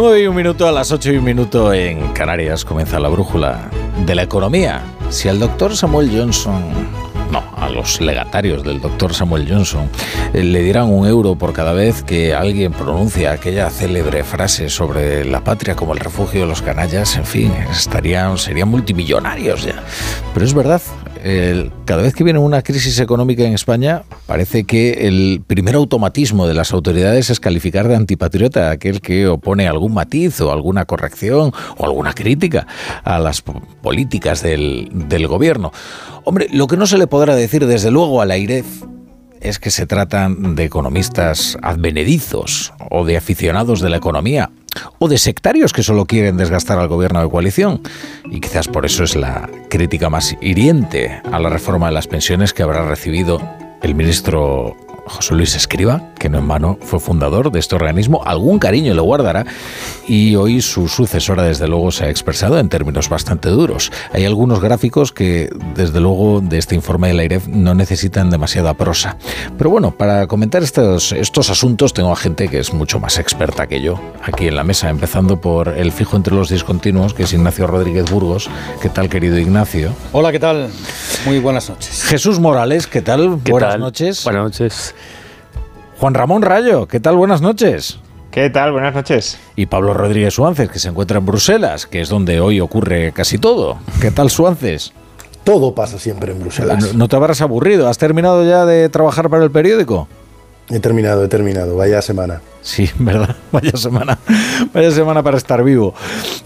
9 y un minuto, a las 8 y un minuto en Canarias comienza la brújula de la economía. Si al doctor Samuel Johnson, no, a los legatarios del doctor Samuel Johnson, eh, le dieran un euro por cada vez que alguien pronuncia aquella célebre frase sobre la patria como el refugio de los canallas, en fin, estarían, serían multimillonarios ya. Pero es verdad, cada vez que viene una crisis económica en España, parece que el primer automatismo de las autoridades es calificar de antipatriota a aquel que opone algún matiz o alguna corrección o alguna crítica a las po- políticas del, gobierno. Hombre, lo que no se le podrá decir desde luego a la IREF es que se tratan de economistas advenedizos o de aficionados de la economía o de sectarios que solo quieren desgastar al gobierno de coalición. Y quizás por eso es la crítica más hiriente a la reforma de las pensiones que habrá recibido el ministro José Luis Escriba, que no en vano fue fundador de este organismo, algún cariño le guardará y hoy su sucesora desde luego se ha expresado en términos bastante duros. Hay algunos gráficos que desde luego de este informe de la IREF no necesitan demasiada prosa. Pero bueno, para comentar estos, estos asuntos tengo a gente que es mucho más experta que yo aquí en la mesa, empezando por el fijo entre los discontinuos, que es Ignacio Rodríguez Burgos. ¿Qué tal, querido Ignacio? Hola, ¿qué tal? Muy buenas noches. Jesús Morales, ¿qué tal? ¿Qué Buenas tal? noches. Buenas noches. Juan Ramón Rayo, ¿qué tal? Buenas noches. ¿Qué tal? Buenas noches. Y Pablo Rodríguez Suárez, que se encuentra en Bruselas, que es donde hoy ocurre casi todo. ¿Qué tal, Suárez? Todo pasa siempre en Bruselas. ¿No, no te habrás aburrido? ¿Has terminado ya de trabajar para el periódico? He terminado, he terminado. Vaya semana. Sí, ¿verdad? Vaya semana. Vaya semana para estar vivo.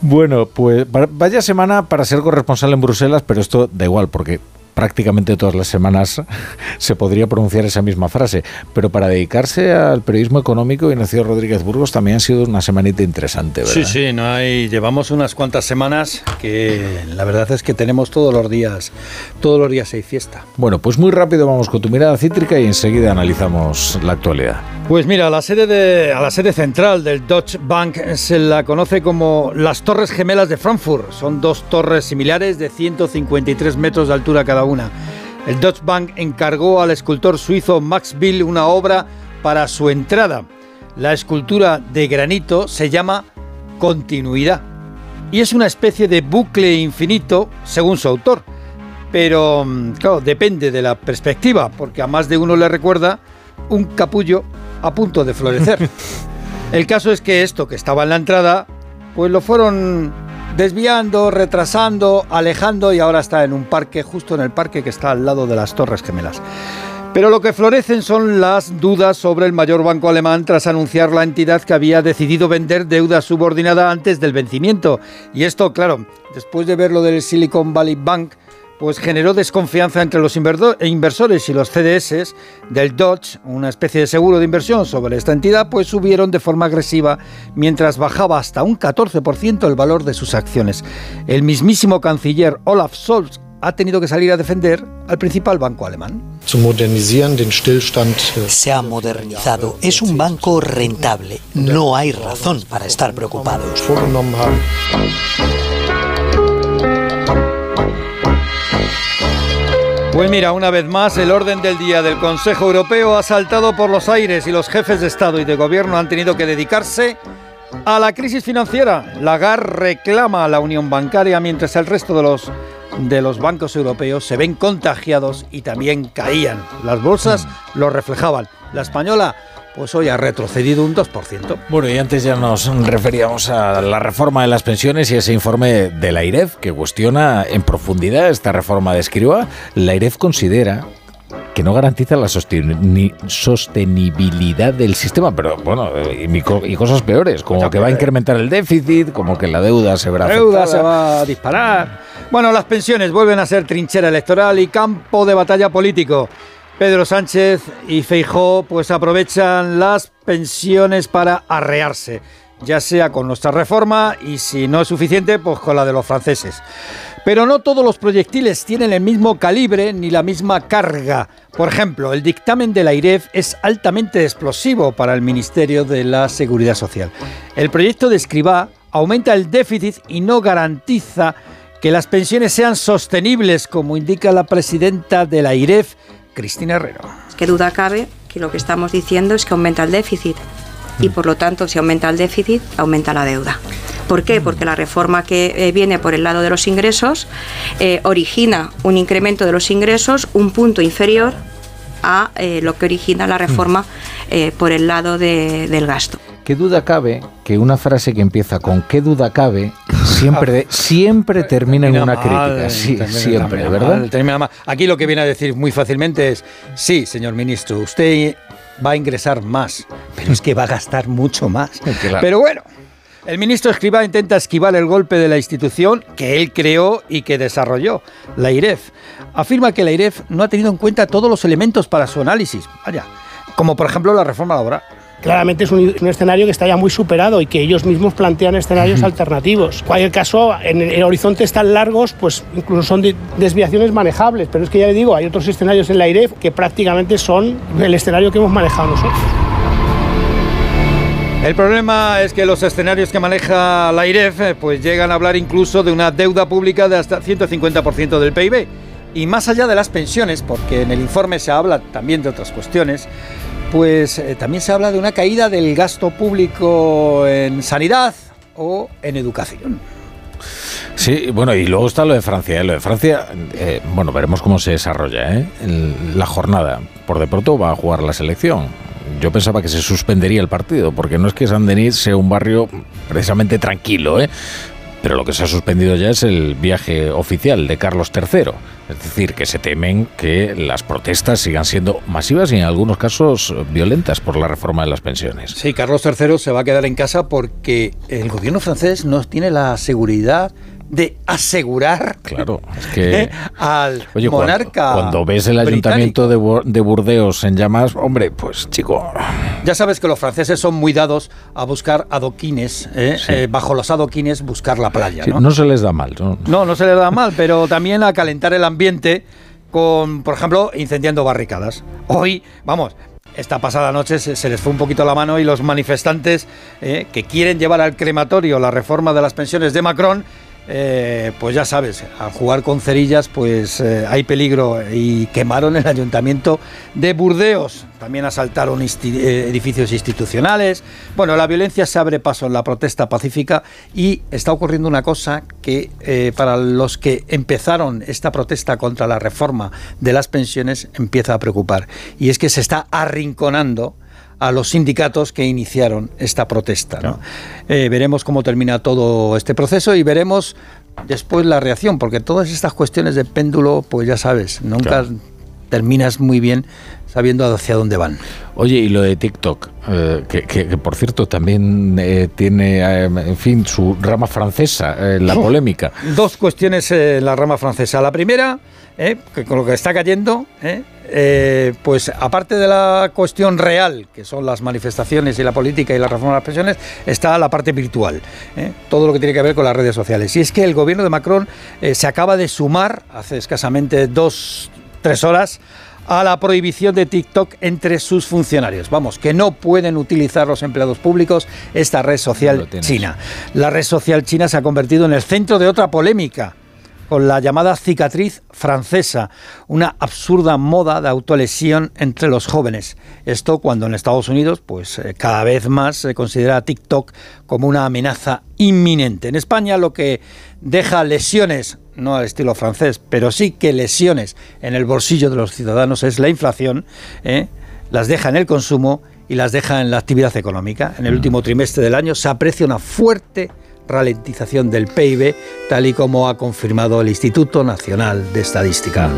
Bueno, pues va- vaya semana para ser corresponsal en Bruselas, pero esto da igual, porque prácticamente todas las semanas se podría pronunciar esa misma frase. Pero para dedicarse al periodismo económico, Ignacio Rodríguez Burgos también ha sido una semanita interesante, ¿verdad? Sí, sí, no hay. Llevamos unas cuantas semanas que la verdad es que tenemos todos los días, todos los días hay fiesta. Bueno, pues muy rápido vamos con tu mirada cítrica y enseguida analizamos la actualidad. Pues mira, a la sede de, a la sede central del Deutsche Bank se la conoce como las Torres Gemelas de Frankfurt. Son dos torres similares de 153 metros de altura cada una. El Deutsche Bank encargó al escultor suizo Max Bill una obra para su entrada. La escultura de granito se llama Continuidad y es una especie de bucle infinito según su autor. Pero, mm, claro, depende de la perspectiva, porque a más de uno le recuerda un capullo a punto de florecer. El caso es que esto que estaba en la entrada, pues lo fueron desviando, retrasando, alejando y ahora está en un parque, justo en el parque que está al lado de las Torres Gemelas. Pero lo que florecen son las dudas sobre el mayor banco alemán tras anunciar la entidad que había decidido vender deuda subordinada antes del vencimiento. Y esto, claro, después de ver lo del Silicon Valley Bank, pues generó desconfianza entre los inverdo- inversores y los CDS del Dodge, una especie de seguro de inversión sobre esta entidad, pues subieron de forma agresiva mientras bajaba hasta un 14% el valor de sus acciones. El mismísimo canciller Olaf Scholz ha tenido que salir a defender al principal banco alemán. äh, Se ha modernizado. Es un banco rentable. No hay razón para estar preocupados. Pues mira, una vez más, el orden del día del Consejo Europeo ha saltado por los aires y los jefes de Estado y de Gobierno han tenido que dedicarse a la crisis financiera. Lagarde reclama a la unión bancaria mientras el resto de los, de los bancos europeos se ven contagiados y también caían. Las bolsas lo reflejaban. La española pues hoy ha retrocedido un 2%. Bueno, y antes ya nos referíamos a la reforma de las pensiones y ese informe de la IREF que cuestiona en profundidad esta reforma de Escriba. La IREF considera que no garantiza la sostenibilidad del sistema, pero bueno, y, cosas peores, como que va a incrementar el déficit, como que la deuda se verá La deuda se va a disparar. Bueno, las pensiones vuelven a ser trinchera electoral y campo de batalla político. Pedro Sánchez y Feijó pues aprovechan las pensiones para arrearse, ya sea con nuestra reforma y si no es suficiente, pues con la de los franceses. Pero no todos los proyectiles tienen el mismo calibre ni la misma carga. Por ejemplo, el dictamen de la IREF es altamente explosivo para el Ministerio de la Seguridad Social. El proyecto de Escribá aumenta el déficit y no garantiza que las pensiones sean sostenibles, como indica la presidenta de la IREF, Cristina Herrero. Que duda cabe que lo que estamos diciendo es que aumenta el déficit y por lo tanto si aumenta el déficit aumenta la deuda. ¿Por qué? Porque la reforma que eh, viene por el lado de los ingresos eh, origina un incremento de los ingresos un punto inferior a eh, lo que origina la reforma por el lado del gasto. ¿Qué duda cabe que una frase que empieza con qué duda cabe siempre, siempre termina en una crítica? Sí, siempre, ¿verdad? Aquí lo que viene a decir muy fácilmente es, sí, señor ministro, usted va a ingresar más, pero es que va a gastar mucho más. Pero bueno, el ministro Escriba intenta esquivar el golpe de la institución que él creó y que desarrolló, la IREF. Afirma que la IREF no ha tenido en cuenta todos los elementos para su análisis, vaya, como por ejemplo la reforma laboral claramente es un, escenario que está ya muy superado y que ellos mismos plantean escenarios alternativos. En cualquier caso, en, en, horizontes tan largos, pues incluso son desviaciones manejables, pero es que ya le digo, hay otros escenarios en la IREF que prácticamente son el escenario que hemos manejado nosotros. El problema es que los escenarios que maneja la IREF eh, pues llegan a hablar incluso de una deuda pública de hasta 150% del PIB. Y más allá de las pensiones, porque en el informe se habla también de otras cuestiones, pues eh, también se habla de una caída del gasto público en sanidad o en educación. Sí, bueno, y luego está lo de Francia. ¿eh? Lo de Francia, bueno, veremos cómo se desarrolla la jornada. Por de pronto va a jugar la selección yo pensaba que se suspendería el partido, porque no es que San Denis sea un barrio precisamente tranquilo, ¿eh? Pero lo que se ha suspendido ya es el viaje oficial de Carlos III. Es decir, que se temen que las protestas sigan siendo masivas y en algunos casos violentas por la reforma de las pensiones. Sí, Carlos III se va a quedar en casa porque el gobierno francés no tiene la seguridad de asegurar claro, que, al monarca. Cuando, ves el ayuntamiento de, Burdeos en llamas, hombre, pues chico. Ya sabes que los franceses son muy dados a buscar adoquines, ¿eh? Eh, bajo los adoquines buscar la playa. ¿no? no se les da mal. ¿no? no, no se les da mal, pero también a calentar el ambiente con, por ejemplo, incendiando barricadas. Hoy, vamos, esta pasada noche se, les fue un poquito la mano y los manifestantes eh, que quieren llevar al crematorio la reforma de las pensiones de Macron eh, pues ya sabes, al jugar con cerillas pues eh, hay peligro. Y quemaron el ayuntamiento de Burdeos, también asaltaron eh, edificios institucionales. Bueno, la violencia se abre paso en la protesta pacífica y está ocurriendo una cosa que para los que empezaron esta protesta contra la reforma de las pensiones empieza a preocupar. Y es que se está arrinconando a los sindicatos que iniciaron esta protesta. Eh, veremos cómo termina todo este proceso y veremos después la reacción, porque todas estas cuestiones de péndulo, pues ya sabes, nunca terminas muy bien sabiendo hacia dónde van. Oye, y lo de TikTok, eh, que, por cierto también eh, tiene, en fin, su rama francesa, la polémica. Dos cuestiones en la rama francesa. La primera, que con lo que está cayendo, eh, pues aparte de la cuestión real, que son las manifestaciones y la política y la reforma de las pensiones, está la parte virtual, ¿eh? todo lo que tiene que ver con las redes sociales. Y es que el gobierno de Macron eh, se acaba de sumar, hace escasamente dos, tres horas, a la prohibición de TikTok entre sus funcionarios. Vamos, que no pueden utilizar los empleados públicos esta red social china. La red social china se ha convertido en el centro de otra polémica con la llamada cicatriz francesa, una absurda moda de autolesión entre los jóvenes. Esto cuando en Estados Unidos, pues eh, cada vez más se considera a TikTok como una amenaza inminente. En España lo que deja lesiones, no al estilo francés, pero sí que lesiones en el bolsillo de los ciudadanos es la inflación, ¿eh? las deja en el consumo y las deja en la actividad económica. En el último trimestre del año se aprecia una fuerte ralentización del PIB, tal y como ha confirmado el Instituto Nacional de Estadística.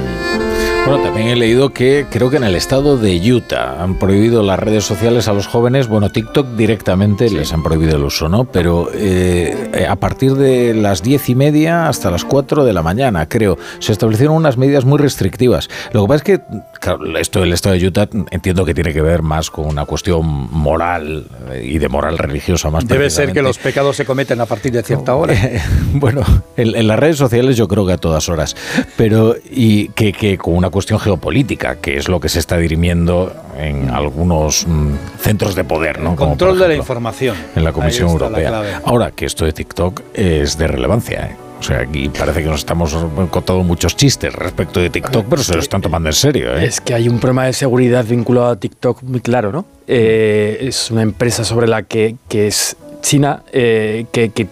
Bueno, también he leído que creo que en el estado de Utah han prohibido las redes sociales a los jóvenes. Bueno, TikTok directamente les han prohibido el uso, ¿no? Pero eh, a partir de las diez y media hasta las cuatro de la mañana, creo, se establecieron unas medidas muy restrictivas. Lo que pasa es que claro, esto del estado de Utah entiendo que tiene que ver más con una cuestión moral eh, y de moral religiosa más. Debe ser que los pecados se cometen a partir de cierta hora. bueno, en, en, las redes sociales yo creo que a todas horas, pero y que, que con una cuestión geopolítica, que es lo que se está dirimiendo en algunos mm, centros de poder, ¿no? Control ejemplo, de la información. En la Comisión Europea. Ahora que esto de TikTok es de relevancia, ¿eh? O sea, aquí parece que nos estamos contando muchos chistes respecto de TikTok, pero se lo están tomando en serio. ¿eh? Es que hay un problema de seguridad vinculado a TikTok muy claro, ¿no? Eh, es una empresa sobre la que, que es China, eh, que, que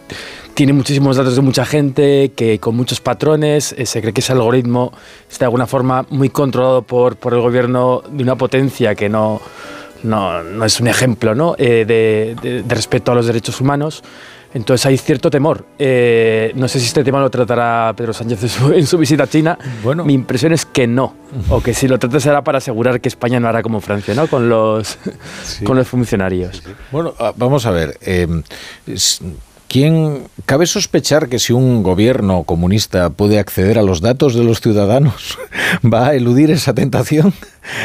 tiene muchísimos datos de mucha gente, que con muchos patrones, eh, se cree que ese algoritmo está de alguna forma muy controlado por, por el gobierno de una potencia que no, no, no es un ejemplo ¿no? Eh, de, de, de, respeto a los derechos humanos. Entonces hay cierto temor. Eh, no sé si este tema lo tratará Pedro Sánchez en su, en su, visita a China. Bueno. Mi impresión es que no. O que si lo trata será para asegurar que España no hará como Francia, ¿no? Con los, sí. con los funcionarios. Sí, sí. Bueno, ah, vamos a ver. Eh, es, ¿Quién cabe sospechar que si un gobierno comunista puede acceder a los datos de los ciudadanos, va a eludir esa tentación?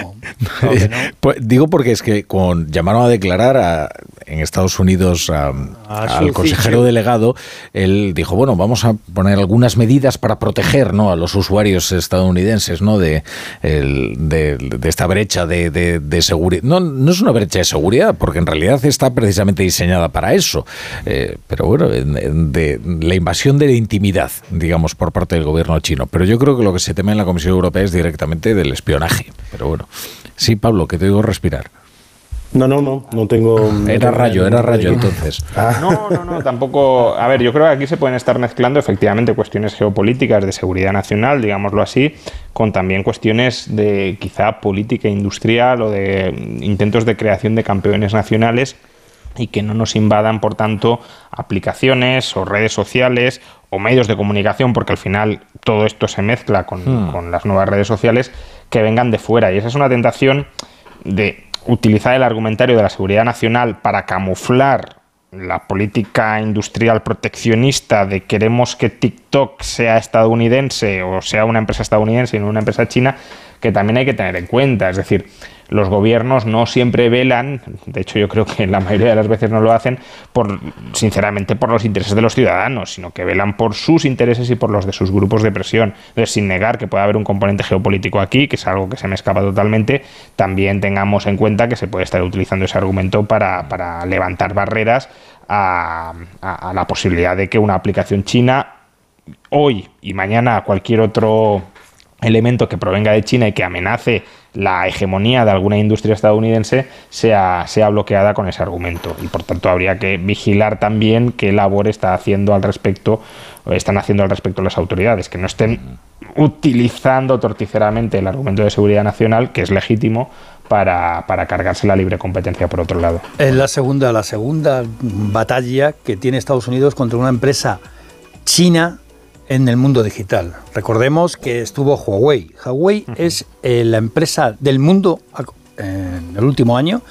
No, no, no. pues, digo porque es que con, llamaron a declarar a, en Estados Unidos a, a al consejero delegado, él dijo, bueno, vamos a poner algunas medidas para proteger ¿no? a los usuarios estadounidenses ¿no? de, el, de, de, esta brecha de, de, de seguridad. No, no es una brecha de seguridad, porque en realidad está precisamente diseñada para eso. Eh, pero bueno, de la invasión de la intimidad, digamos, por parte del gobierno chino. Pero yo creo que lo que se teme en la Comisión Europea es directamente del espionaje. Pero bueno, sí, Pablo, que te digo respirar. No, no, no, no tengo. Era rayo, era rayo entonces. Ah. No, no, no, tampoco. A ver, yo creo que aquí se pueden estar mezclando efectivamente cuestiones geopolíticas de seguridad nacional, digámoslo así, con también cuestiones de quizá política industrial o de intentos de creación de campeones nacionales y que no nos invadan, por tanto, aplicaciones o redes sociales o medios de comunicación, porque al final todo esto se mezcla con, hmm. con las nuevas redes sociales, que vengan de fuera. Y esa es una tentación de utilizar el argumentario de la seguridad nacional para camuflar la política industrial proteccionista de queremos que TikTok sea estadounidense o sea una empresa estadounidense y no una empresa china, que también hay que tener en cuenta. Es decir, los gobiernos no siempre velan, de hecho yo creo que la mayoría de las veces no lo hacen, por, sinceramente por los intereses de los ciudadanos, sino que velan por sus intereses y por los de sus grupos de presión. Entonces, sin negar que puede haber un componente geopolítico aquí, que es algo que se me escapa totalmente, también tengamos en cuenta que se puede estar utilizando ese argumento para, levantar barreras a, a, a la posibilidad de que una aplicación china hoy y mañana cualquier otro elemento que provenga de China y que amenace la hegemonía de alguna industria estadounidense sea, sea bloqueada con ese argumento. Y por tanto habría que vigilar también qué labor está haciendo al respecto, están haciendo al respecto las autoridades, que no estén utilizando torticeramente el argumento de seguridad nacional, que es legítimo, para, para, cargarse la libre competencia por otro lado. Es la segunda, la segunda batalla que tiene Estados Unidos contra una empresa china en el mundo digital. Recordemos que estuvo Huawei. Huawei uh -huh. es eh, la empresa del mundo eh, en el último año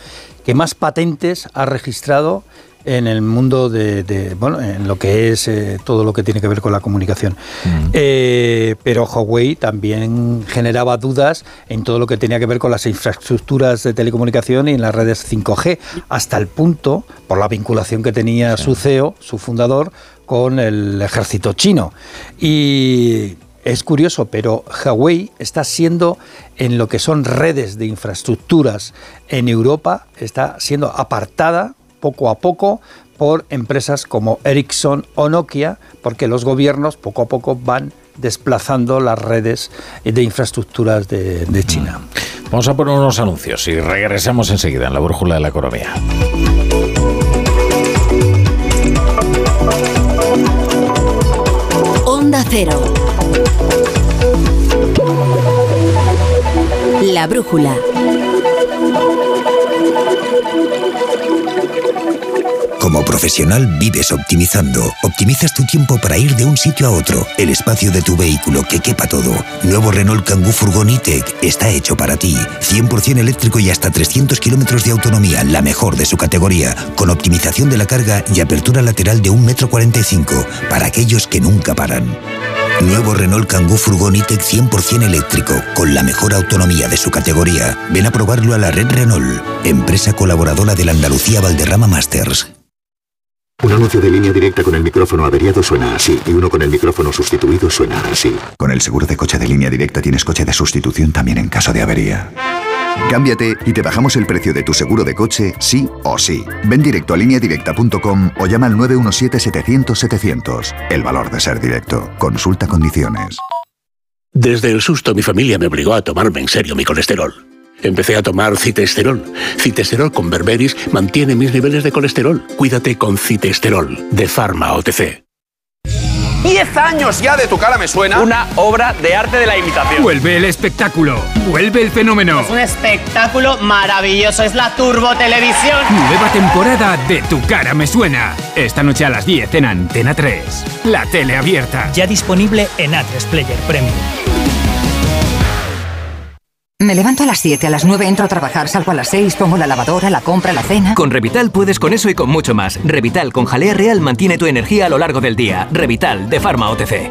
que más patentes ha registrado en el mundo de, de bueno, en lo que es eh, todo lo que tiene que ver con la comunicación. Uh -huh. eh, pero Huawei también generaba dudas en todo lo que tenía que ver con las infraestructuras de telecomunicación y en las redes 5G, hasta el punto, por la vinculación que tenía sí. su CEO, su fundador, con el ejército chino. Y es curioso, pero Huawei está siendo en lo que son redes de infraestructuras en Europa, está siendo apartada poco a poco por empresas como Ericsson o Nokia, porque los gobiernos poco a poco van desplazando las redes de infraestructuras de, de China. Vamos a poner unos anuncios y regresamos enseguida en la brújula de la economía. Cero. La brújula. Como profesional vives optimizando. Optimizas tu tiempo para ir de un sitio a otro. El espacio de tu vehículo que quepa todo. Nuevo Renault Kangoo Furgon E-Tech está hecho para ti. 100% eléctrico y hasta 300 kilómetros de autonomía, la mejor de su categoría, con optimización de la carga y apertura lateral de 1,45 m para aquellos que nunca paran. Nuevo Renault Kangoo Furgon E-Tech 100% eléctrico, con la mejor autonomía de su categoría. Ven a probarlo a la red Renault, empresa colaboradora de la Andalucía Valderrama Masters. Un anuncio de línea directa con el micrófono averiado suena así y uno con el micrófono sustituido suena así. Con el seguro de coche de línea directa tienes coche de sustitución también en caso de avería. Cámbiate y te bajamos el precio de tu seguro de coche sí o sí. Ven directo a lineadirecta.com o llama al 917-700-700. El valor de ser directo. Consulta condiciones. Desde el susto mi familia me obligó a tomarme en serio mi colesterol. Empecé a tomar citesterol. Citesterol con berberis mantiene mis niveles de colesterol. Cuídate con citesterol de Pharma OTC. 10 años ya de tu cara me suena. Una obra de arte de la imitación. Vuelve el espectáculo. Vuelve el fenómeno. Es un espectáculo maravilloso. Es la Turbo Televisión. Nueva temporada de Tu cara me suena. Esta noche a las 10 en Antena 3. La tele abierta. Ya disponible en A3 Player Premium. Me levanto a las 7, a las 9 entro a trabajar, salgo a las 6, pongo la lavadora, la compra, la cena. Con Revital puedes con eso y con mucho más. Revital con jalea real mantiene tu energía a lo largo del día. Revital de Pharma OTC.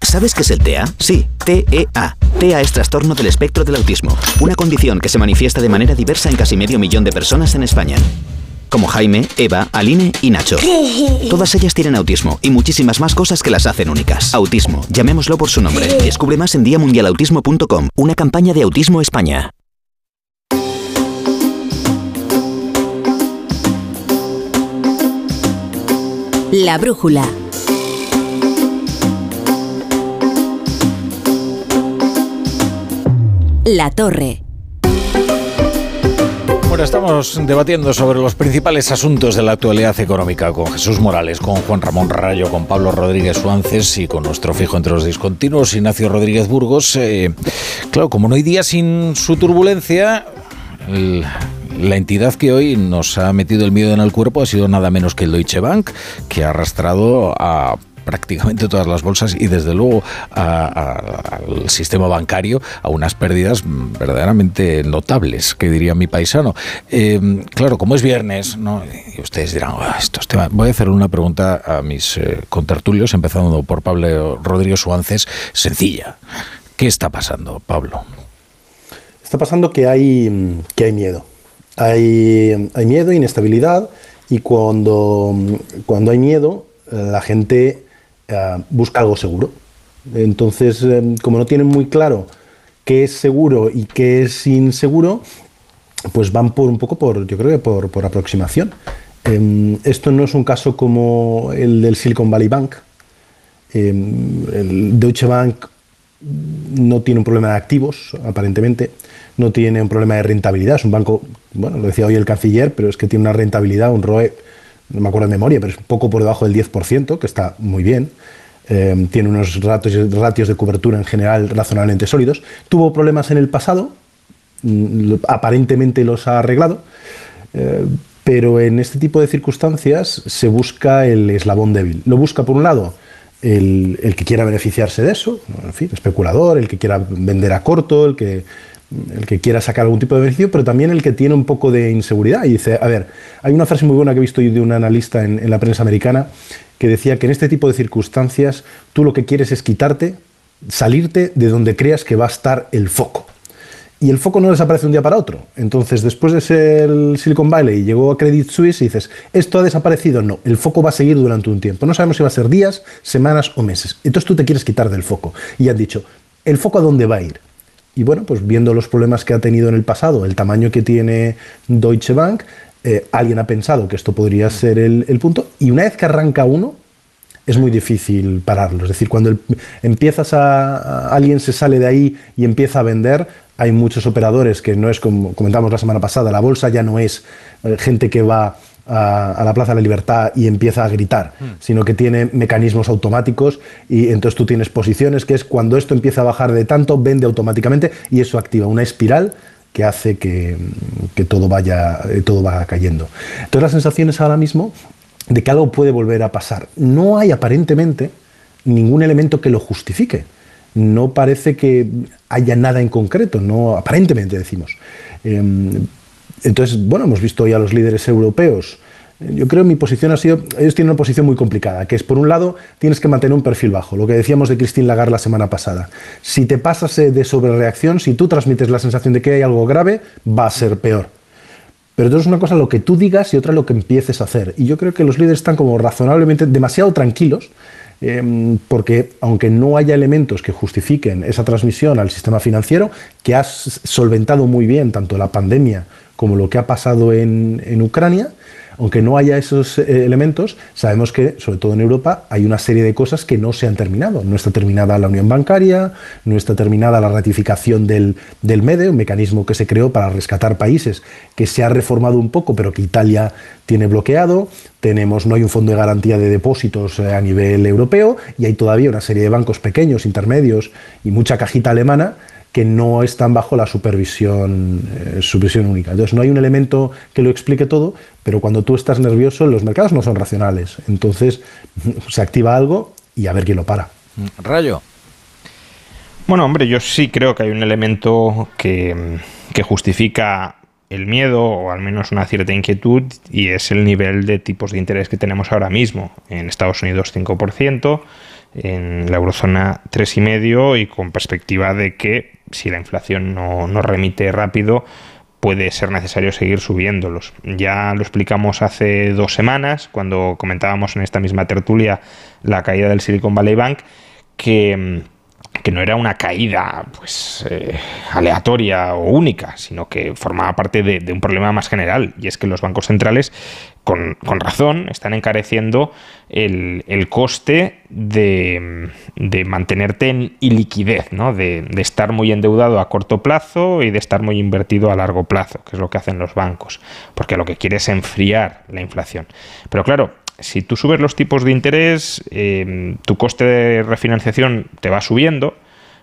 ¿Sabes qué es el TEA? Sí, TEA. TEA es trastorno del espectro del autismo, una condición que se manifiesta de manera diversa en casi medio millón de personas en España como Jaime, Eva, Aline y Nacho. Todas ellas tienen autismo y muchísimas más cosas que las hacen únicas. Autismo, llamémoslo por su nombre. Descubre más en diamundialautismo.com, una campaña de Autismo España. La brújula. La torre. Estamos debatiendo sobre los principales asuntos de la actualidad económica con Jesús Morales, con Juan Ramón Rayo, con Pablo Rodríguez Suances y con nuestro fijo entre los discontinuos, Ignacio Rodríguez Burgos. Eh, claro, como no hay día sin su turbulencia, la entidad que hoy nos ha metido el miedo en el cuerpo ha sido nada menos que el Deutsche Bank, que ha arrastrado a prácticamente todas las bolsas y desde luego al sistema bancario a unas pérdidas verdaderamente notables, que diría mi paisano. Em, claro, como es viernes, ¿no? y ustedes dirán, oh, estos temas. voy a hacer una pregunta a mis eh, contertulios, empezando por Pablo Rodríguez Suances, sencilla. ¿Qué está pasando, Pablo? Está pasando que hay, que hay miedo. Hay, hay miedo, inestabilidad, y cuando, cuando hay miedo, la gente eh, busca algo seguro. Entonces, eh, como no tienen muy claro qué es seguro y qué es inseguro, pues van por un poco por, yo creo que por, por aproximación. Em, esto no es un caso como el del Silicon Valley Bank. Em, el Deutsche Bank no tiene un problema de activos, aparentemente, no tiene un problema de rentabilidad. Es un banco, bueno, lo decía hoy el canciller, pero es que tiene una rentabilidad, un ROE no me acuerdo de memoria, pero es un poco por debajo del 10%, que está muy bien. Eh, tiene unos ratios, de cobertura en general razonablemente sólidos. Tuvo problemas en el pasado, mm, aparentemente los ha arreglado, eh, pero en este tipo de circunstancias se busca el eslabón débil. Lo busca, por un lado, el, el que quiera beneficiarse de eso, en fin, especulador, el que quiera vender a corto, el que el que quiera sacar algún tipo de beneficio, pero también el que tiene un poco de inseguridad. Y dice, a ver, hay una frase muy buena que he visto de un analista en, la prensa americana que decía que en este tipo de circunstancias tú lo que quieres es quitarte, salirte de donde creas que va a estar el foco. Y el foco no desaparece un día para otro. Entonces, después de ser Silicon Valley llegó a Credit Suisse y dices, ¿esto ha desaparecido? No, el foco va a seguir durante un tiempo. No sabemos si va a ser días, semanas o meses. Entonces tú te quieres quitar del foco. Y han dicho, ¿el foco a dónde va a ir? Y bueno, pues viendo los problemas que ha tenido en el pasado, el tamaño que tiene Deutsche Bank, eh, alguien ha pensado que esto podría ser el, punto. Y una vez que arranca uno, es muy difícil pararlo. Es decir, cuando empiezas a, alguien se sale de ahí y empieza a vender, hay muchos operadores que no es como comentamos la semana pasada, la bolsa ya no es eh, gente que va a, la Plaza de la Libertad y empieza a gritar, hmm. sino que tiene mecanismos automáticos y entonces tú tienes posiciones que es cuando esto empieza a bajar de tanto, vende automáticamente y eso activa una espiral que hace que, todo, vaya, eh, todo va cayendo. Entonces la sensación es ahora mismo de que algo puede volver a pasar. No hay aparentemente ningún elemento que lo justifique. No parece que haya nada en concreto, no aparentemente decimos. Em, entonces, bueno, hemos visto ya los líderes europeos yo creo que mi posición ha sido, ellos tienen una posición muy complicada, que es por un lado tienes que mantener un perfil bajo, lo que decíamos de Christine Lagarde la semana pasada. Si te pasas de sobrereacción, si tú transmites la sensación de que hay algo grave, va a ser peor. Pero entonces es una cosa lo que tú digas y otra lo que empieces a hacer. Y yo creo que los líderes están como razonablemente demasiado tranquilos, em, porque aunque no haya elementos que justifiquen esa transmisión al sistema financiero, que has solventado muy bien tanto la pandemia como lo que ha pasado en, Ucrania, aunque no haya esos eh, elementos, sabemos que, sobre todo en Europa, hay una serie de cosas que no se han terminado. No está terminada la unión bancaria, no está terminada la ratificación del, del MEDE, un mecanismo que se creó para rescatar países, que se ha reformado un poco, pero que Italia tiene bloqueado. Tenemos, no hay un fondo de garantía de depósitos eh, a nivel europeo y hay todavía una serie de bancos pequeños, intermedios y mucha cajita alemana que no están bajo la supervisión, eh, supervisión única. Entonces no hay un elemento que lo explique todo, pero cuando tú estás nervioso los mercados no son racionales. Entonces se activa algo y a ver quién lo para. Rayo. Bueno, hombre, yo sí creo que hay un elemento que, que justifica el miedo o al menos una cierta inquietud y es el nivel de tipos de interés que tenemos ahora mismo. En Estados Unidos 5%, en la eurozona 3,5% y con perspectiva de que si la inflación no, remite rápido, puede ser necesario seguir subiéndolos. Ya lo explicamos hace dos semanas, cuando comentábamos en esta misma tertulia la caída del Silicon Valley Bank, que, no era una caída pues, eh, aleatoria o única, sino que formaba parte de, de, un problema más general, y es que los bancos centrales con, razón, están encareciendo el, coste de, mantenerte en iliquidez, ¿no? De, estar muy endeudado a corto plazo y de estar muy invertido a largo plazo, que es lo que hacen los bancos, porque lo que quiere es enfriar la inflación. Pero claro, si tú subes los tipos de interés, eh, tu coste de refinanciación te va subiendo,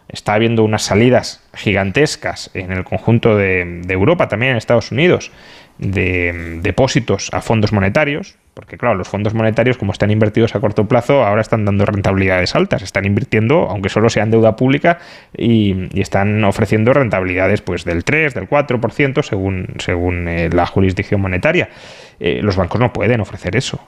está habiendo unas salidas gigantescas en el conjunto de, Europa, también en Estados Unidos, de depósitos a fondos monetarios, porque claro, los fondos monetarios como están invertidos a corto plazo ahora están dando rentabilidades altas, están invirtiendo, aunque solo sean deuda pública, y, están ofreciendo rentabilidades pues del 3, del 4%, según, según eh, la jurisdicción monetaria. Eh, los bancos no pueden ofrecer eso.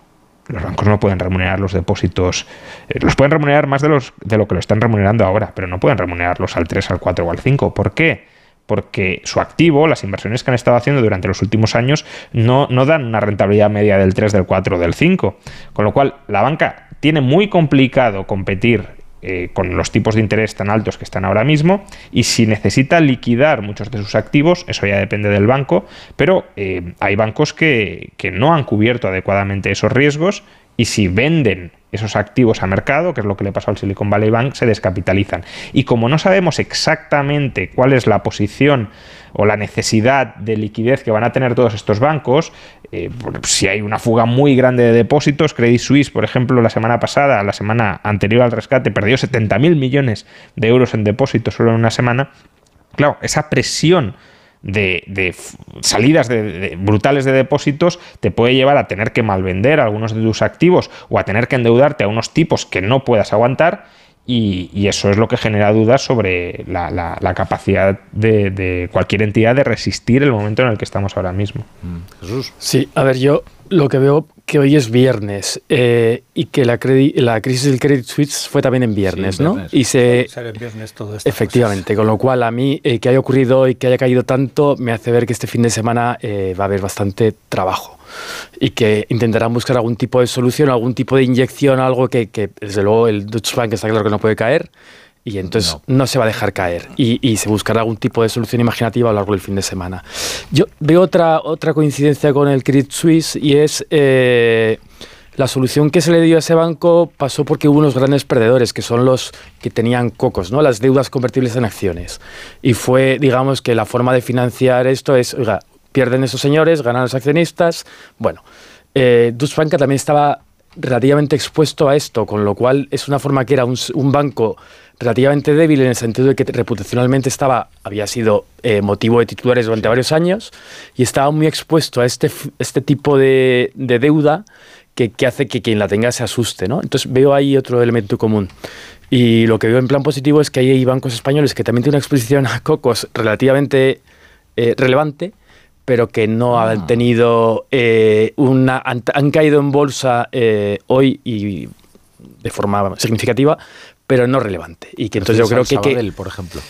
Los bancos no pueden remunerar los depósitos, eh, los pueden remunerar más de, los, de lo que lo están remunerando ahora, pero no pueden remunerarlos al 3, al 4 o al 5. ¿Por qué? porque su activo, las inversiones que han estado haciendo durante los últimos años, no, no dan una rentabilidad media del 3, del 4, del 5. Con lo cual, la banca tiene muy complicado competir eh, con los tipos de interés tan altos que están ahora mismo y si necesita liquidar muchos de sus activos, eso ya depende del banco, pero eh, hay bancos que, que no han cubierto adecuadamente esos riesgos y si venden esos activos a mercado, que es lo que le pasó al Silicon Valley Bank, se descapitalizan. Y como no sabemos exactamente cuál es la posición o la necesidad de liquidez que van a tener todos estos bancos, eh, si hay una fuga muy grande de depósitos, Credit Suisse, por ejemplo, la semana pasada, la semana anterior al rescate, perdió 70.000 millones de euros en depósitos solo en una semana. Claro, esa presión de, salidas de, brutales de depósitos te puede llevar a tener que malvender algunos de tus activos o a tener que endeudarte a unos tipos que no puedas aguantar y, eso es lo que genera dudas sobre la, capacidad de, cualquier entidad de resistir el momento en el que estamos ahora mismo. Mm. Jesús. Sí, a ver, yo lo que veo que hoy es viernes eh, y que la, la crisis del Credit Suisse fue también en viernes, ¿no? Y se viernes todo efectivamente, con lo cual a mí eh, que haya ocurrido y que haya caído tanto me hace ver que este fin de semana eh, va a haber bastante trabajo y que intentarán buscar algún tipo de solución, algún tipo de inyección, algo que, que desde luego el Deutsche Bank está claro que no puede caer y entonces no. se va a dejar caer y, se buscará algún tipo de solución imaginativa a lo largo del fin de semana. Yo veo otra, otra coincidencia con el Credit Suisse y es eh, la solución que se le dio a ese banco pasó porque hubo unos grandes perdedores que son los que tenían cocos, ¿no? las deudas convertibles en acciones. Y fue, digamos, que la forma de financiar esto es, oiga, pierden esos señores, ganan los accionistas. Bueno, eh, Bank también estaba relativamente expuesto a esto, con lo cual es una forma que era un, un banco relativamente débil en el sentido de que reputacionalmente estaba, había sido eh, motivo de titulares durante varios años y estaba muy expuesto a este, este tipo de, de deuda que, que, hace que quien la tenga se asuste. ¿no? Entonces veo ahí otro elemento común. Y lo que veo en plan positivo es que hay bancos españoles que también tienen una exposición a cocos relativamente eh, relevante, pero que no ah. han tenido eh, una. Han, han, caído en bolsa eh, hoy y de forma significativa, pero no relevante. Y que entonces yo creo que, Sabadell, por ejemplo.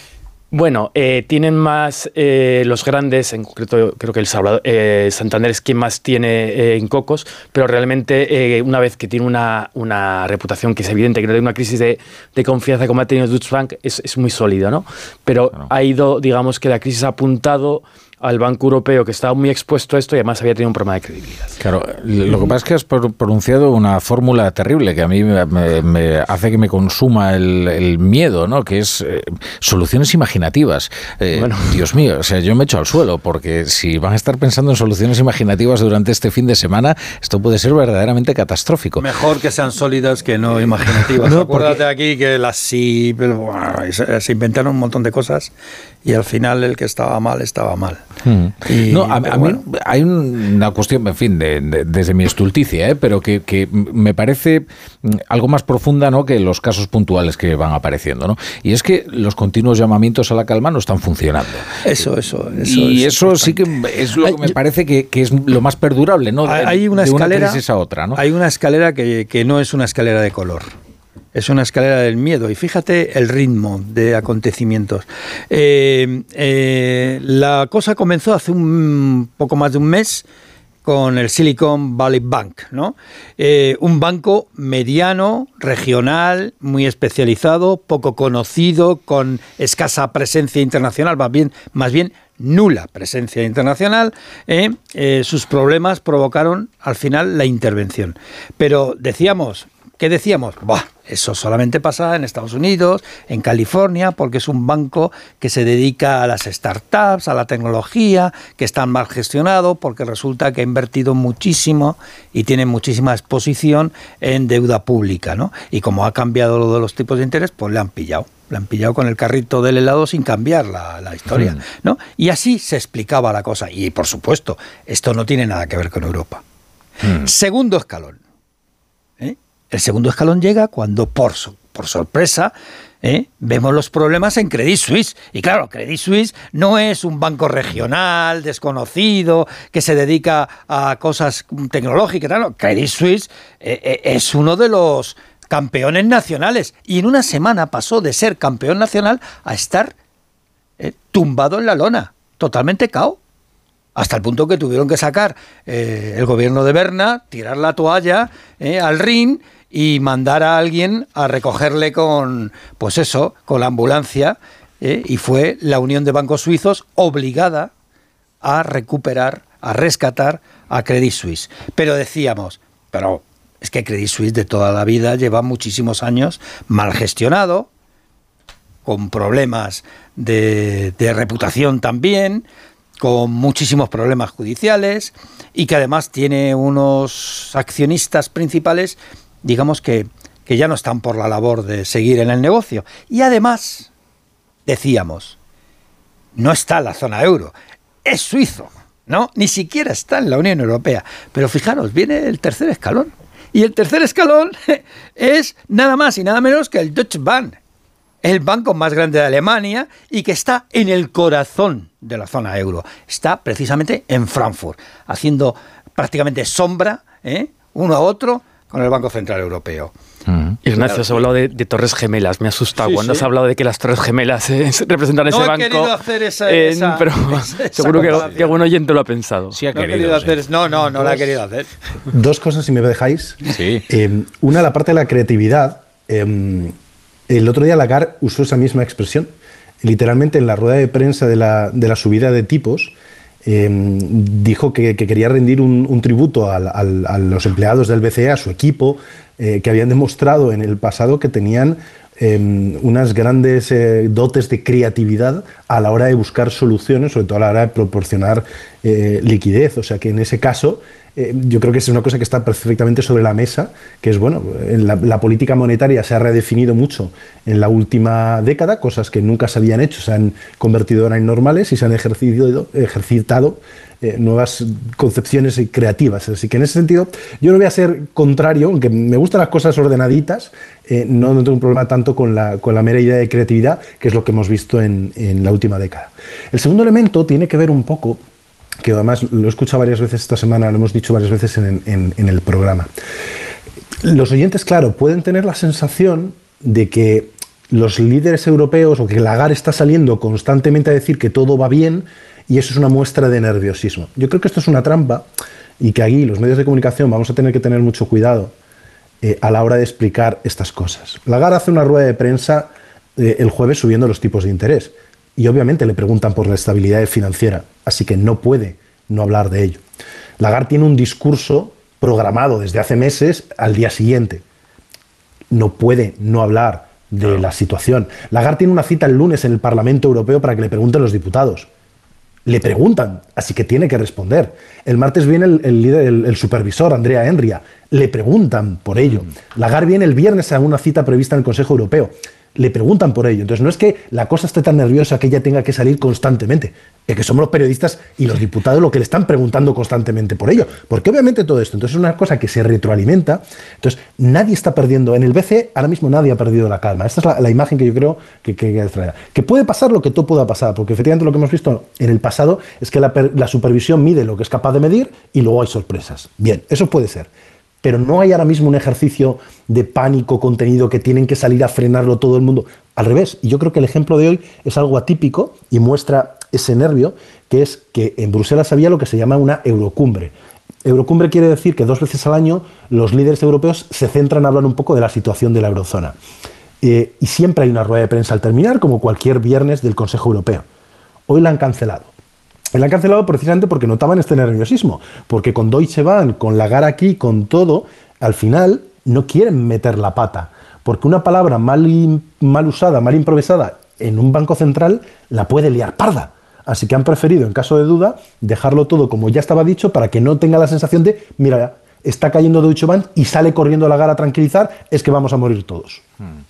Bueno, eh, tienen más eh, los grandes, en concreto creo que el Salvador, eh, Santander es quien más tiene en cocos, pero realmente una vez que tiene una, una, reputación que es evidente, que no tiene una crisis de, de confianza como ha tenido Deutsche Bank, es, es muy sólido, ¿no? Pero claro. ha ido, digamos que la crisis ha apuntado al Banco Europeo que estaba muy expuesto a esto y además había tenido un problema de credibilidad. Claro, lo que pasa es que has pronunciado una fórmula terrible que a mí me, me, me hace que me consuma el, el miedo, ¿no? Que es eh, soluciones imaginativas. Eh, bueno. Dios mío, o sea, yo me echo al suelo porque si van a estar pensando en soluciones imaginativas durante este fin de semana, esto puede ser verdaderamente catastrófico. Mejor que sean sólidas que no imaginativas. no, Acuérdate porque... aquí que las sí, pero, se, se inventaron un montón de cosas y al final el que estaba mal estaba mal. Hmm. Y, no, a, mí hay una cuestión, en fin, de, de, desde mi estulticia, ¿eh? pero que, que, me parece algo más profunda ¿no? que los casos puntuales que van apareciendo. ¿no? Y es que los continuos llamamientos a la calma no están funcionando. Eso, eso. eso y es eso sí que es lo que me parece que, que, es lo más perdurable, ¿no? De, hay una escalera, una a otra, ¿no? Hay una escalera que, que no es una escalera de color es una escalera del miedo. Y fíjate el ritmo de acontecimientos. Eh, eh, la cosa comenzó hace un poco más de un mes con el Silicon Valley Bank, ¿no? Eh, un banco mediano, regional, muy especializado, poco conocido, con escasa presencia internacional, más bien, más bien nula presencia internacional, sus problemas provocaron al final la intervención. Pero decíamos, ¿Qué decíamos? Bah, eso solamente pasa en Estados Unidos, en California, porque es un banco que se dedica a las startups, a la tecnología, que está mal gestionado, porque resulta que ha invertido muchísimo y tiene muchísima exposición en deuda pública, ¿no? Y como ha cambiado lo de los tipos de interés, pues le han pillado. Le han pillado con el carrito del helado sin cambiar la, la historia, mm. ¿no? Y así se explicaba la cosa. Y por supuesto, esto no tiene nada que ver con Europa. Mm. Segundo escalón el segundo escalón llega cuando, por, por sorpresa, ¿eh? vemos los problemas en Credit Suisse. Y claro, Credit Suisse no es un banco regional, desconocido, que se dedica a cosas tecnológicas. No, Credit Suisse eh, eh, es uno de los campeones nacionales. Y en una semana pasó de ser campeón nacional a estar eh, tumbado en la lona, totalmente cao hasta el punto que tuvieron que sacar el gobierno de Berna, tirar la toalla al Rin y mandar a alguien a recogerle con, pues eso, con la ambulancia, eh, y fue la Unión de Bancos Suizos obligada a recuperar, a rescatar a Credit Suisse. Pero decíamos, pero es que Credit Suisse de toda la vida lleva muchísimos años mal gestionado, con problemas de, de reputación también, con muchísimos problemas judiciales y que además tiene unos accionistas principales digamos que, que ya no están por la labor de seguir en el negocio. Y además, decíamos, no está en la zona euro, es suizo, ¿no? Ni siquiera está en la Unión Europea. Pero fijaros, viene el tercer escalón. Y el tercer escalón es nada más y nada menos que el Deutsche Bank, el banco más grande de Alemania y que está en el corazón de la zona euro. Está precisamente en Frankfurt, haciendo prácticamente sombra ¿eh? uno a otro con el Banco Central Europeo. Mm. Ignacio, has hablado de, de, Torres Gemelas. Me ha asustado sí, cuando sí. has hablado de que las Torres Gemelas eh, representan no ese he banco. Querido hacer esa, eh, esa, pero esa seguro que, que, algún oyente lo ha pensado. Sí ha no querido. He hacer, no, no, no lo ha querido hacer. Dos cosas, si me dejáis. Sí. Eh, una, la parte de la creatividad. Eh, el otro día Lagarde usó esa misma expresión. Literalmente en la rueda de prensa de la, de la subida de tipos, eh, dijo que, que, quería rendir un, tributo a los empleados del BCE, a su equipo, eh, que habían demostrado en el pasado que tenían eh, unas grandes eh, dotes de creatividad a la hora de buscar soluciones, sobre todo a la hora de proporcionar eh, liquidez. O sea que en ese caso eh, yo creo que es una cosa que está perfectamente sobre la mesa, que es, bueno, la, política monetaria se ha redefinido mucho en la última década, cosas que nunca se habían hecho, se han convertido ahora en normales y se han ejercitado eh, nuevas concepciones creativas. Así que en ese sentido, yo no voy a ser contrario, aunque me gustan las cosas ordenaditas, eh, no, tengo un problema tanto con la, con la, mera idea de creatividad, que es lo que hemos visto en, en la última década. El segundo elemento tiene que ver un poco que además lo he escuchado varias veces esta semana, lo hemos dicho varias veces en, en, en, el programa. Los oyentes, claro, pueden tener la sensación de que los líderes europeos o que Lagarde está saliendo constantemente a decir que todo va bien y eso es una muestra de nerviosismo. Yo creo que esto es una trampa y que aquí los medios de comunicación vamos a tener que tener mucho cuidado eh, a la hora de explicar estas cosas. Lagarde hace una rueda de prensa eh, el jueves subiendo los tipos de interés y obviamente le preguntan por la estabilidad financiera, así que no puede no hablar de ello. Lagarde tiene un discurso programado desde hace meses al día siguiente. No puede no hablar de la situación. Lagarde tiene una cita el lunes en el Parlamento Europeo para que le pregunten los diputados le preguntan, así que tiene que responder. El martes viene el, líder, el, supervisor, Andrea Enria, le preguntan por ello. Mm. Lagar viene el viernes a una cita prevista en el Consejo Europeo le preguntan por ello. Entonces no es que la cosa esté tan nerviosa que ella tenga que salir constantemente, es que somos los periodistas y los diputados lo que le están preguntando constantemente por ello. Porque obviamente todo esto, entonces es una cosa que se retroalimenta, entonces nadie está perdiendo, en el BCE ahora mismo nadie ha perdido la calma. Esta es la, imagen que yo creo que, que, que, puede pasar lo que todo pueda pasar, porque efectivamente lo que hemos visto en el pasado es que la, la supervisión mide lo que es capaz de medir y luego hay sorpresas. Bien, eso puede ser pero no hay ahora mismo un ejercicio de pánico contenido que tienen que salir a frenarlo todo el mundo. Al revés, y yo creo que el ejemplo de hoy es algo atípico y muestra ese nervio, que es que en Bruselas había lo que se llama una eurocumbre. Eurocumbre quiere decir que dos veces al año los líderes europeos se centran a hablar un poco de la situación de la eurozona. Eh, y siempre hay una rueda de prensa al terminar, como cualquier viernes del Consejo Europeo. Hoy la han cancelado. La han cancelado precisamente porque notaban este nerviosismo, porque con Deutsche Bank, con Lagar aquí, con todo, al final no quieren meter la pata, porque una palabra mal, mal usada, mal improvisada en un banco central la puede liar parda. Así que han preferido, en caso de duda, dejarlo todo como ya estaba dicho para que no tenga la sensación de, mira, está cayendo Deutsche Bank y sale corriendo Lagar a tranquilizar, es que vamos a morir todos. Hmm.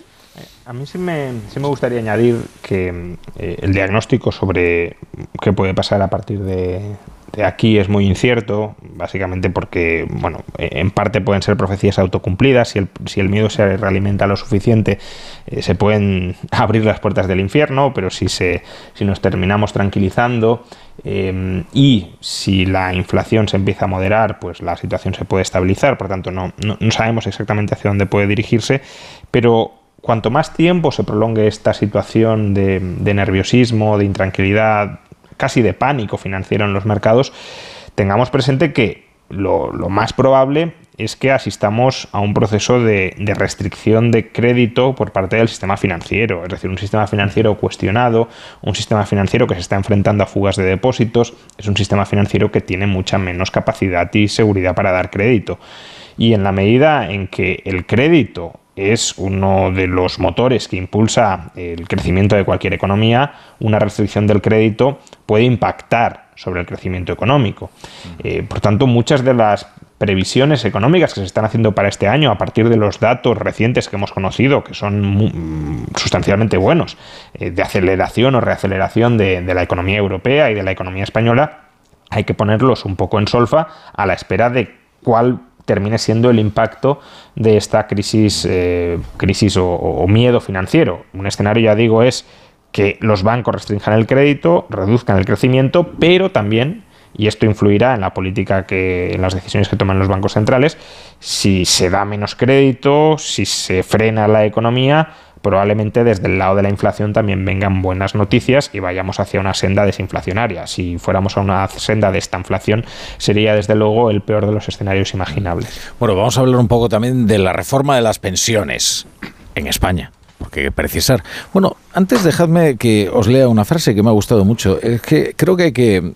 A mí sí me, sí me gustaría añadir que eh, el diagnóstico sobre qué puede pasar a partir de, aquí es muy incierto, básicamente porque, bueno, en parte pueden ser profecías autocumplidas, si el, si el miedo se realimenta lo suficiente, eh, se pueden abrir las puertas del infierno, pero si, se, si nos terminamos tranquilizando eh, y si la inflación se empieza a moderar, pues la situación se puede estabilizar, por tanto no, no sabemos exactamente hacia dónde puede dirigirse, pero cuanto más tiempo se prolongue esta situación de, nerviosismo, de intranquilidad, casi de pánico financiero en los mercados, tengamos presente que lo, más probable es que asistamos a un proceso de, restricción de crédito por parte del sistema financiero, es decir, un sistema financiero cuestionado, un sistema financiero que se está enfrentando a fugas de depósitos, es un sistema financiero que tiene mucha menos capacidad y seguridad para dar crédito. Y en la medida en que el crédito es uno de los motores que impulsa el crecimiento de cualquier economía, una restricción del crédito puede impactar sobre el crecimiento económico. Eh, por tanto, muchas de las previsiones económicas que se están haciendo para este año a partir de los datos recientes que hemos conocido, que son sustancialmente buenos, eh, de aceleración o reaceleración de la economía europea y de la economía española, hay que ponerlos un poco en solfa a la espera de cuál termine siendo el impacto de esta crisis, eh, crisis o, miedo financiero. Un escenario, ya digo, es que los bancos restrinjan el crédito, reduzcan el crecimiento, pero también, y esto influirá en la política que, en las decisiones que toman los bancos centrales, si se da menos crédito, si se frena la economía, probablemente desde el lado de la inflación también vengan buenas noticias y vayamos hacia una senda desinflacionaria. Si fuéramos a una senda de esta inflación, sería desde luego el peor de los escenarios imaginables. Bueno, vamos a hablar un poco también de la reforma de las pensiones en España porque hay que precisar. Bueno, antes dejadme que os lea una frase que me ha gustado mucho. Es que creo que hay que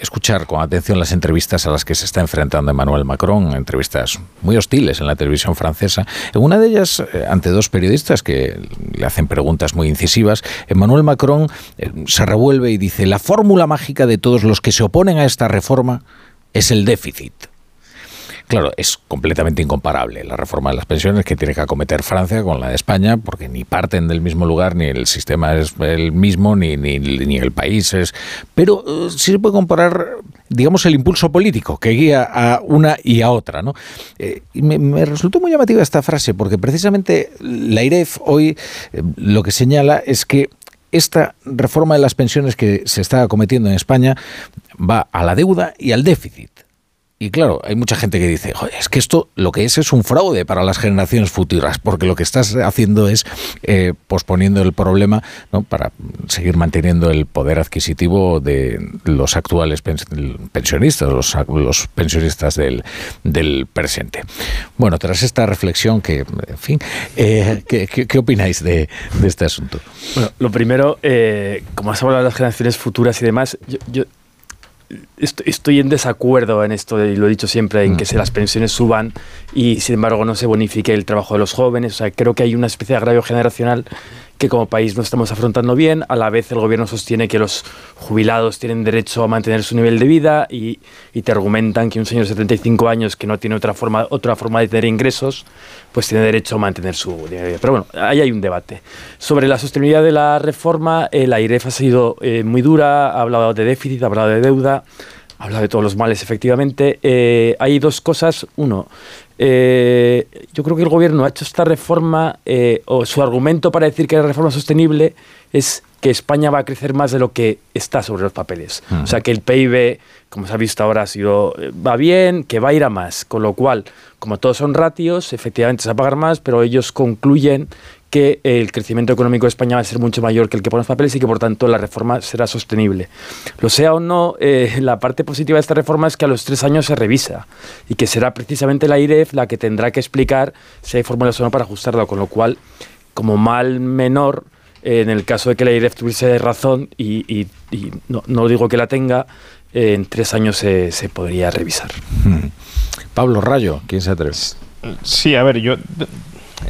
escuchar con atención las entrevistas a las que se está enfrentando Emmanuel Macron, entrevistas muy hostiles en la televisión francesa. En una de ellas, eh, ante dos periodistas que le hacen preguntas muy incisivas, Emmanuel Macron eh, se revuelve y dice, la fórmula mágica de todos los que se oponen a esta reforma es el déficit. Claro, es completamente incomparable la reforma de las pensiones que tiene que acometer Francia con la de España, porque ni parten del mismo lugar, ni el sistema es el mismo, ni, ni, ni el país es. Pero eh, sí se puede comparar, digamos, el impulso político que guía a una y a otra. ¿no? Eh, me, me, resultó muy llamativa esta frase, porque precisamente la IREF hoy eh, lo que señala es que esta reforma de las pensiones que se está cometiendo en España va a la deuda y al déficit. Y claro, hay mucha gente que dice, es que esto lo que es es un fraude para las generaciones futuras, porque lo que estás haciendo es eh, posponiendo el problema ¿no? para seguir manteniendo el poder adquisitivo de los actuales pensionistas, los, los pensionistas del, del, presente. Bueno, tras esta reflexión que, en fin, eh, ¿qué, qué, qué, opináis de, de, este asunto? Bueno, lo primero, eh, como has hablado de las generaciones futuras y demás, yo, yo estoy en desacuerdo en esto, y lo he dicho siempre, en que se las pensiones suban y sin embargo no se bonifique el trabajo de los jóvenes. O sea, creo que hay una especie de agravio generacional que como país no estamos afrontando bien. A la vez el gobierno sostiene que los jubilados tienen derecho a mantener su nivel de vida y, y te argumentan que un señor de 75 años que no tiene otra forma, otra forma de tener ingresos, pues tiene derecho a mantener su nivel de vida. Pero bueno, ahí hay un debate. Sobre la sostenibilidad de la reforma, eh, la IREF ha sido eh, muy dura, ha hablado de déficit, ha hablado de deuda, ha hablado de todos los males, efectivamente. Eh, hay dos cosas. Uno, eh, yo creo que el gobierno ha hecho esta reforma, eh, o su argumento para decir que la reforma sostenible es que España va a crecer más de lo que está sobre los papeles. Uh -huh. O sea, que el PIB, como se ha visto ahora, ha sido, va bien, que va a ir a más. Con lo cual, como todos son ratios, efectivamente se va a pagar más, pero ellos concluyen que el crecimiento económico de España va a ser mucho mayor que el que pone los papeles y que por tanto la reforma será sostenible. Lo sea o no, eh, la parte positiva de esta reforma es que a los tres años se revisa y que será precisamente la IREF la que tendrá que explicar si hay fórmulas o no para ajustarlo, con lo cual, como mal menor, eh, en el caso de que la IREF tuviese razón, y, y, y no, no, digo que la tenga, eh, en tres años se, se podría revisar. Hmm. Pablo Rayo, ¿quién se atreve? Sí, a ver, yo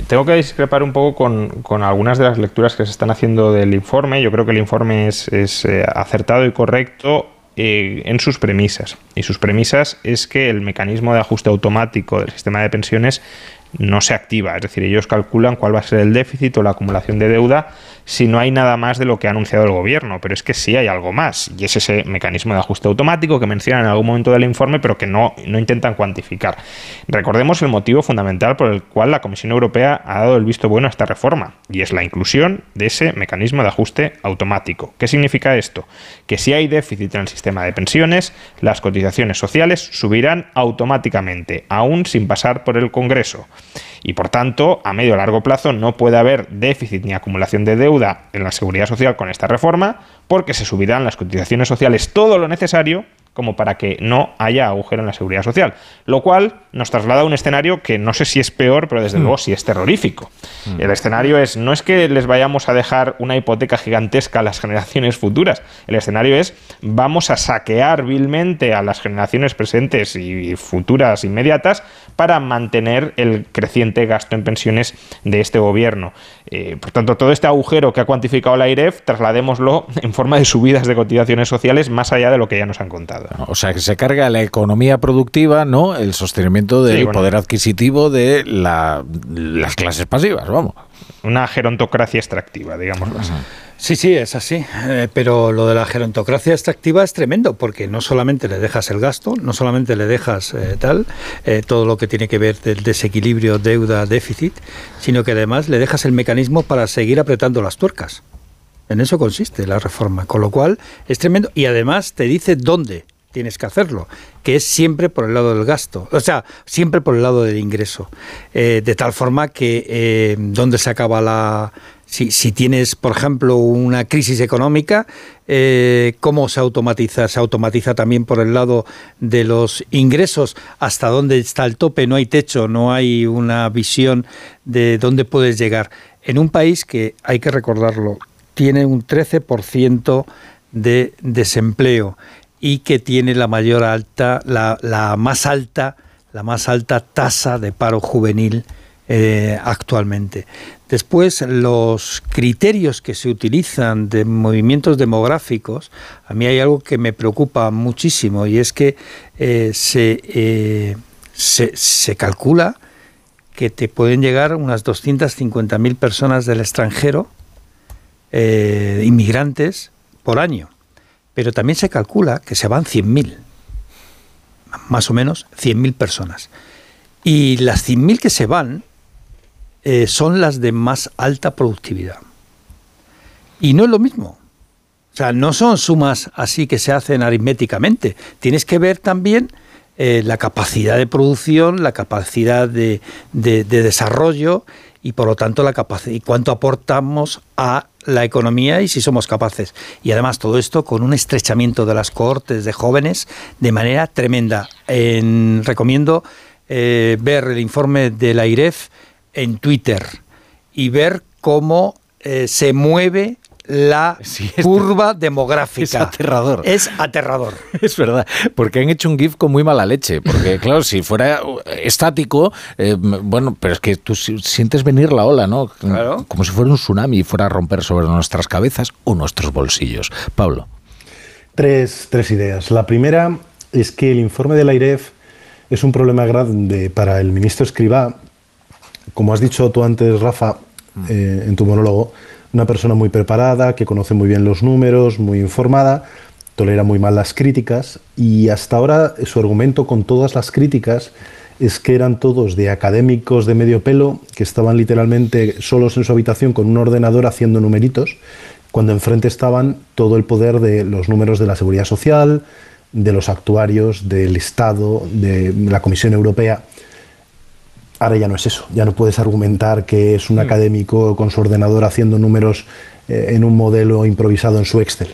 tengo que discrepar un poco con, con, algunas de las lecturas que se están haciendo del informe. Yo creo que el informe es, es eh, acertado y correcto eh, en sus premisas. Y sus premisas es que el mecanismo de ajuste automático del sistema de pensiones no se activa. Es decir, ellos calculan cuál va a ser el déficit o la acumulación de deuda si no hay nada más de lo que ha anunciado el gobierno. Pero es que sí hay algo más. Y es ese mecanismo de ajuste automático que mencionan en algún momento del informe, pero que no, no intentan cuantificar. Recordemos el motivo fundamental por el cual la Comisión Europea ha dado el visto bueno a esta reforma. Y es la inclusión de ese mecanismo de ajuste automático. ¿Qué significa esto? Que si hay déficit en el sistema de pensiones, las cotizaciones sociales subirán automáticamente, aún sin pasar por el Congreso y por tanto a medio o largo plazo no puede haber déficit ni acumulación de deuda en la seguridad social con esta reforma porque se subirán las cotizaciones sociales todo lo necesario como para que no haya agujero en la seguridad social. Lo cual nos traslada a un escenario que no sé si es peor, pero desde mm. luego sí es terrorífico. Mm. El escenario es, no es que les vayamos a dejar una hipoteca gigantesca a las generaciones futuras, el escenario es, vamos a saquear vilmente a las generaciones presentes y futuras inmediatas para mantener el creciente gasto en pensiones de este gobierno. Eh, por tanto, todo este agujero que ha cuantificado la IREF, trasladémoslo en forma de subidas de cotizaciones sociales más allá de lo que ya nos han contado. O sea, que se carga la economía productiva, ¿no? El sostenimiento del sí, bueno. poder adquisitivo de la, las clases pasivas, vamos. Una gerontocracia extractiva, digámoslo así. Sí, sí, es así. Eh, pero lo de la gerontocracia extractiva es tremendo, porque no solamente le dejas el gasto, no solamente le dejas eh, tal, eh, todo lo que tiene que ver del desequilibrio deuda-déficit, sino que además le dejas el mecanismo para seguir apretando las tuercas. En eso consiste la reforma. Con lo cual es tremendo. Y además te dice dónde tienes que hacerlo, que es siempre por el lado del gasto, o sea, siempre por el lado del ingreso. Eh, de tal forma que eh, dónde se acaba la... Si, si, tienes, por ejemplo, una crisis económica, eh, ¿cómo se automatiza? Se automatiza también por el lado de los ingresos, hasta dónde está el tope, no hay techo, no hay una visión de dónde puedes llegar. En un país que, hay que recordarlo, tiene un 13% de desempleo y que tiene la mayor alta, la, la más alta, la más alta tasa de paro juvenil eh, actualmente. Después, los criterios que se utilizan de movimientos demográficos, a mí hay algo que me preocupa muchísimo y es que eh, se, eh, se, se calcula que te pueden llegar unas 250.000 personas del extranjero, inmigrantes, por año. Pero también se calcula que se van 100.000, más o menos 100.000 personas. Y las 100.000 que se van eh, son las de más alta productividad. Y no es lo mismo. O sea, no son sumas así que se hacen aritméticamente. Tienes que ver también eh, la capacidad de producción, la capacidad de, de, de desarrollo y por lo tanto la capacidad y cuánto aportamos a la economía y si somos capaces. Y además todo esto con un estrechamiento de las cohortes de jóvenes de manera tremenda. En, recomiendo eh, ver el informe de la IREF en Twitter y ver cómo eh, se mueve la curva demográfica. Es aterrador. Es aterrador. Es verdad, porque han hecho un GIF con muy mala leche. Porque, claro, si fuera estático, eh, bueno, pero es que tú sientes venir la ola, ¿no? Claro. Como si fuera un tsunami y fuera a romper sobre nuestras cabezas o nuestros bolsillos. Pablo. Tres, tres ideas. La primera es que el informe de la IREF es un problema grande para el ministro Escribá. Como has dicho tú antes, Rafa, eh, en tu monólogo, una persona muy preparada, que conoce muy bien los números, muy informada, tolera muy mal las críticas y hasta ahora su argumento con todas las críticas es que eran todos de académicos de medio pelo, que estaban literalmente solos en su habitación con un ordenador haciendo numeritos, cuando enfrente estaban todo el poder de los números de la seguridad social, de los actuarios, del Estado, de la Comisión Europea. Ahora ya no es eso, ya no puedes argumentar que es un Mm. académico con su ordenador haciendo números eh, en un modelo improvisado en su Excel.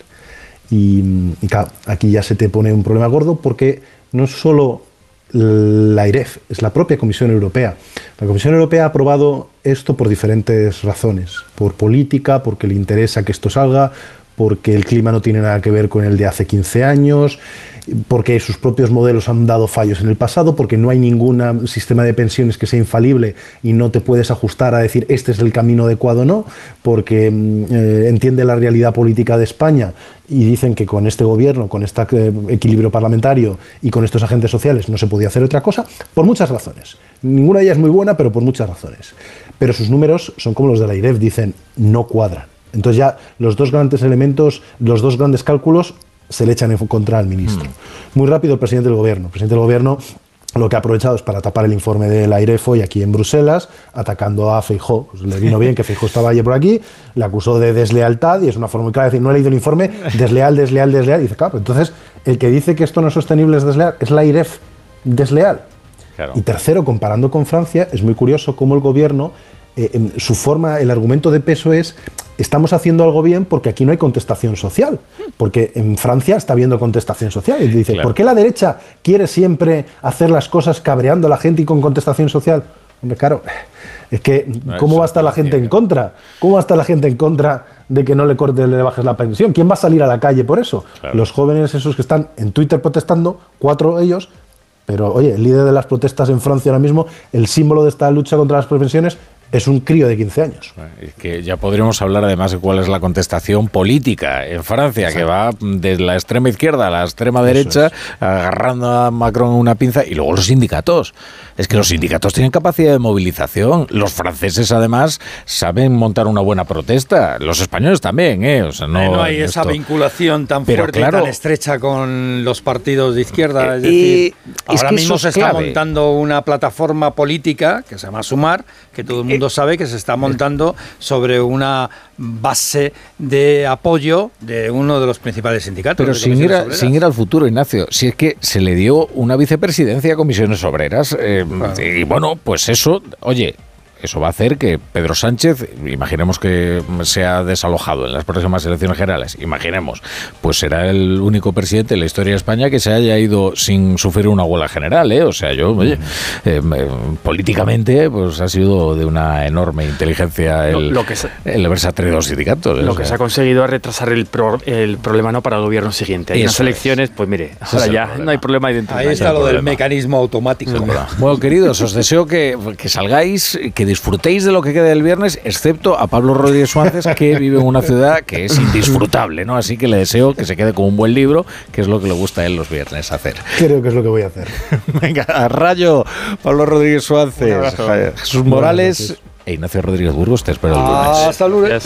Y, y claro, aquí ya se te pone un problema gordo porque no es solo la IREF, es la propia Comisión Europea. La Comisión Europea ha aprobado esto por diferentes razones, por política, porque le interesa que esto salga, porque el clima no tiene nada que ver con el de hace 15 años, porque sus propios modelos han dado fallos en el pasado, porque no hay ningún sistema de pensiones que sea infalible y no te puedes ajustar a decir este es el camino adecuado o no, porque mm, eh, entiende la realidad política de España y dicen que con este gobierno, con este eh, equilibrio parlamentario y con estos agentes sociales no se podía hacer otra cosa, por muchas razones. Ninguna de ellas es muy buena, pero por muchas razones. Pero sus números son como los de la IREF, dicen no cuadran. Entonces ya los dos grandes elementos, los dos grandes cálculos se le echan en contra al ministro. Muy rápido el presidente del gobierno. El presidente del gobierno lo que ha aprovechado es para tapar el informe de la IREF hoy aquí en Bruselas, atacando a Feijó. Pues le vino bien que Feijó estaba ayer por aquí, le acusó de deslealtad y es una forma muy clara de decir, no he leído el informe, desleal, desleal, desleal. Y dice, claro, entonces el que dice que esto no es sostenible es desleal, es la IREF desleal. Y tercero, comparando con Francia, es muy curioso cómo el gobierno, eh, en su forma, el argumento de peso es, estamos haciendo algo bien porque aquí no hay contestación social, porque en Francia está habiendo contestación social. Y dice, Claro. ¿por qué la derecha quiere siempre hacer las cosas cabreando a la gente y con contestación social? Hombre, claro, es que, ¿cómo va a estar la gente en contra? ¿Cómo va a estar la gente en contra de que no le cortes, le bajes la pensión? ¿Quién va a salir a la calle por eso? Los jóvenes esos que están en Twitter protestando, cuatro ellos, pero oye, el líder de las protestas en Francia ahora mismo, el símbolo de esta lucha contra las pensiones, es un crío de 15 años. Es que ya podríamos hablar además de cuál es la contestación política en Francia, que va de la extrema izquierda a la extrema derecha, agarrando a Macron una pinza, y luego los sindicatos. Es que los sindicatos tienen capacidad de movilización. Los franceses, además, saben montar una buena protesta. Los españoles también, ¿eh? O sea, no, No, hay esa esto- vinculación tan Pero fuerte claro- y tan estrecha con los partidos de izquierda. Es Eh, decir, y es ahora que mismo se es está clave. montando una plataforma política que se llama Sumar, que todo el Eh, mundo sabe que se está montando sobre una base de apoyo de uno de los principales sindicatos. Pero sin ir, a- sin ir al futuro, Ignacio, si es que se le dio una vicepresidencia a comisiones obreras, eh, y bueno, pues eso, oye, eso va a hacer que Pedro Sánchez, imaginemos que sea desalojado en las próximas elecciones generales, imaginemos, pues será el único presidente en la historia de España que se haya ido sin sufrir una huelga general, ¿eh? O sea, yo, oye, eh, políticamente, pues ha sido de una enorme inteligencia el, Lo- lo que se- el haberse atrevido a los sindicatos. Lo O que sea, se ha conseguido es retrasar el, pro- el problema no para el gobierno siguiente. Hay Eso unas es. elecciones, pues mire, ahora ya problema. no hay problema dentro. Ahí está lo del mecanismo automático. Bueno, queridos, os deseo que, que salgáis, que disfrutéis de lo que queda del viernes, excepto a Pablo Rodríguez Suárez, que vive en una ciudad que es indisfrutable, ¿no? Así que le deseo que se quede con un buen libro, que es lo que le gusta a él los viernes hacer. Creo que es lo que voy a hacer. Venga, a rayo, Pablo Rodríguez Suárez, Jesús Morales e Ignacio Rodríguez Burgos, te espero el lunes. Hasta el lunes.